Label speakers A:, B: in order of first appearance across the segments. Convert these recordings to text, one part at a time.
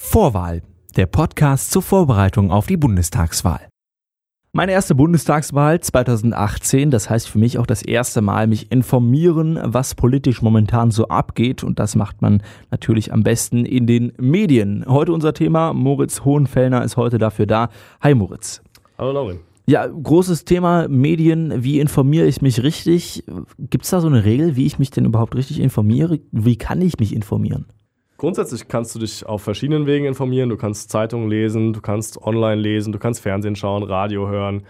A: Vorwahl, der Podcast zur Vorbereitung auf die Bundestagswahl. Meine erste Bundestagswahl 2018, das heißt für mich auch das erste Mal mich informieren, was politisch momentan so abgeht und das macht man natürlich am besten in den Medien. Heute unser Thema, Moritz Hohenfellner ist heute dafür da. Hi Moritz.
B: Hallo Laurin.
A: Ja, großes Thema Medien. Wie informiere ich mich richtig? Gibt es da so eine Regel, wie ich mich denn überhaupt richtig informiere? Wie kann ich mich informieren?
B: Grundsätzlich kannst du dich auf verschiedenen Wegen informieren. Du kannst Zeitungen lesen, du kannst online lesen, du kannst Fernsehen schauen, Radio hören.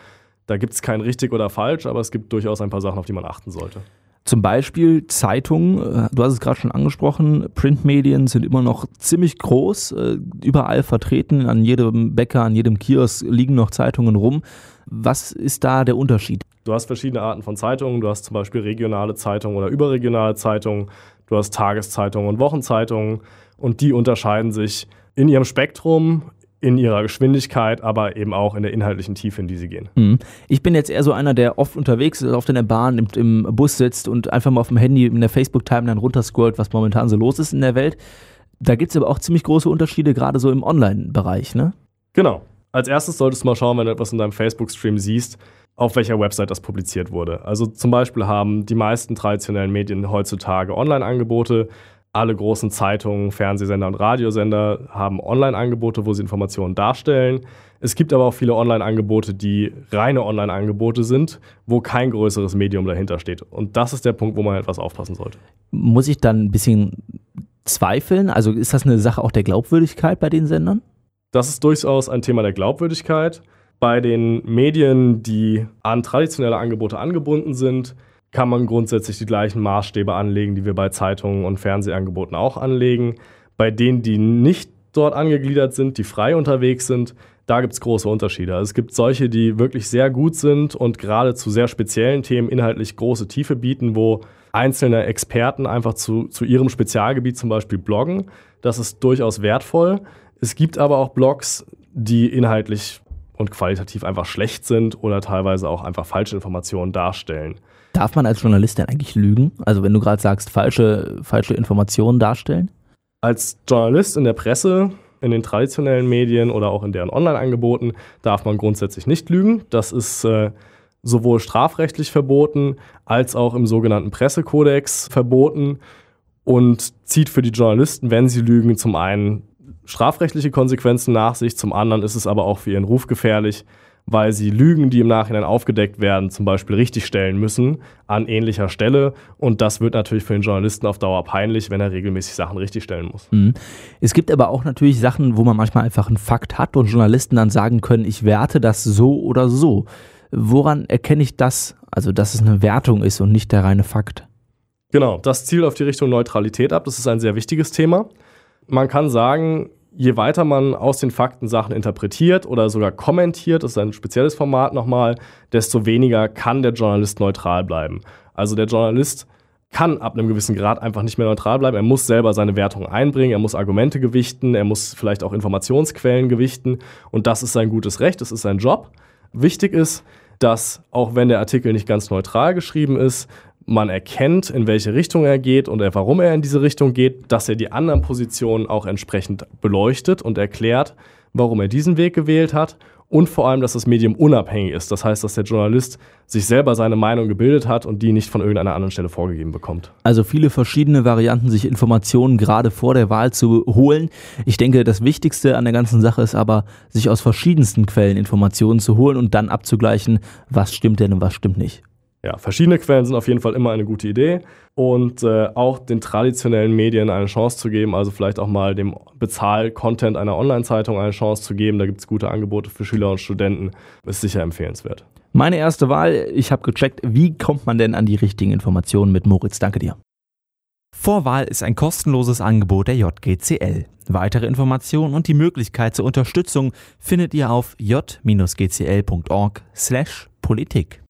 B: Da gibt es kein richtig oder falsch, aber es gibt durchaus ein paar Sachen, auf die man achten sollte.
A: Zum Beispiel Zeitungen, äh, du hast es gerade schon angesprochen, Printmedien sind immer noch ziemlich groß, äh, überall vertreten, an jedem Bäcker, an jedem Kiosk liegen noch Zeitungen rum. Was ist da der Unterschied?
B: Du hast verschiedene Arten von Zeitungen, du hast zum Beispiel regionale Zeitungen oder überregionale Zeitungen, du hast Tageszeitungen und Wochenzeitungen und die unterscheiden sich in ihrem Spektrum, in ihrer Geschwindigkeit, aber eben auch in der inhaltlichen Tiefe, in die sie gehen.
A: Mhm. Ich bin jetzt eher so einer, der oft unterwegs ist, oft in der Bahn, im, im Bus sitzt und einfach mal auf dem Handy in der Facebook-Timeline runterscrollt, was momentan so los ist in der Welt. Da gibt es aber auch ziemlich große Unterschiede, gerade so im Online-Bereich, ne?
B: Genau. Als erstes solltest du mal schauen, wenn du etwas in deinem Facebook-Stream siehst, auf welcher Website das publiziert wurde. Also zum Beispiel haben die meisten traditionellen Medien heutzutage Online-Angebote. Alle großen Zeitungen, Fernsehsender und Radiosender haben Online-Angebote, wo sie Informationen darstellen. Es gibt aber auch viele Online-Angebote, die reine Online-Angebote sind, wo kein größeres Medium dahinter steht. Und das ist der Punkt, wo man etwas aufpassen sollte.
A: Muss ich dann ein bisschen zweifeln? Also ist das eine Sache auch der Glaubwürdigkeit bei den Sendern?
B: Das ist durchaus ein Thema der Glaubwürdigkeit. Bei den Medien, die an traditionelle Angebote angebunden sind, kann man grundsätzlich die gleichen Maßstäbe anlegen, die wir bei Zeitungen und Fernsehangeboten auch anlegen. Bei denen, die nicht dort angegliedert sind, die frei unterwegs sind, da gibt es große Unterschiede. Es gibt solche, die wirklich sehr gut sind und gerade zu sehr speziellen Themen inhaltlich große Tiefe bieten, wo einzelne Experten einfach zu, zu ihrem Spezialgebiet zum Beispiel bloggen. Das ist durchaus wertvoll. Es gibt aber auch Blogs, die inhaltlich und qualitativ einfach schlecht sind oder teilweise auch einfach falsche Informationen darstellen.
A: Darf man als Journalist denn eigentlich lügen? Also wenn du gerade sagst, falsche, falsche Informationen darstellen?
B: Als Journalist in der Presse, in den traditionellen Medien oder auch in deren Online-Angeboten darf man grundsätzlich nicht lügen. Das ist äh, sowohl strafrechtlich verboten als auch im sogenannten Pressekodex verboten und zieht für die Journalisten, wenn sie lügen, zum einen strafrechtliche Konsequenzen nach sich, zum anderen ist es aber auch für ihren Ruf gefährlich, weil sie Lügen, die im Nachhinein aufgedeckt werden, zum Beispiel richtigstellen müssen an ähnlicher Stelle. Und das wird natürlich für den Journalisten auf Dauer peinlich, wenn er regelmäßig Sachen richtigstellen muss.
A: Mhm. Es gibt aber auch natürlich Sachen, wo man manchmal einfach einen Fakt hat und Journalisten dann sagen können, ich werte das so oder so. Woran erkenne ich das, also dass es eine Wertung ist und nicht der reine Fakt?
B: Genau, das zielt auf die Richtung Neutralität ab. Das ist ein sehr wichtiges Thema. Man kann sagen, je weiter man aus den Fakten Sachen interpretiert oder sogar kommentiert, das ist ein spezielles Format nochmal, desto weniger kann der Journalist neutral bleiben. Also der Journalist kann ab einem gewissen Grad einfach nicht mehr neutral bleiben. Er muss selber seine Wertung einbringen, er muss Argumente gewichten, er muss vielleicht auch Informationsquellen gewichten und das ist sein gutes Recht, das ist sein Job. Wichtig ist, dass auch wenn der Artikel nicht ganz neutral geschrieben ist, man erkennt, in welche Richtung er geht und warum er in diese Richtung geht, dass er die anderen Positionen auch entsprechend beleuchtet und erklärt, warum er diesen Weg gewählt hat und vor allem, dass das Medium unabhängig ist. Das heißt, dass der Journalist sich selber seine Meinung gebildet hat und die nicht von irgendeiner anderen Stelle vorgegeben bekommt.
A: Also viele verschiedene Varianten, sich Informationen gerade vor der Wahl zu holen. Ich denke, das Wichtigste an der ganzen Sache ist aber, sich aus verschiedensten Quellen Informationen zu holen und dann abzugleichen, was stimmt denn und was stimmt nicht
B: ja, verschiedene Quellen sind auf jeden Fall immer eine gute Idee und äh, auch den traditionellen Medien eine Chance zu geben, also vielleicht auch mal dem Bezahl-Content einer Online-Zeitung eine Chance zu geben. Da gibt es gute Angebote für Schüler und Studenten, ist sicher empfehlenswert.
A: Meine erste Wahl, ich habe gecheckt, wie kommt man denn an die richtigen Informationen mit Moritz? Danke dir. Vorwahl ist ein kostenloses Angebot der JGCL. Weitere Informationen und die Möglichkeit zur Unterstützung findet ihr auf j-gcl.org/politik.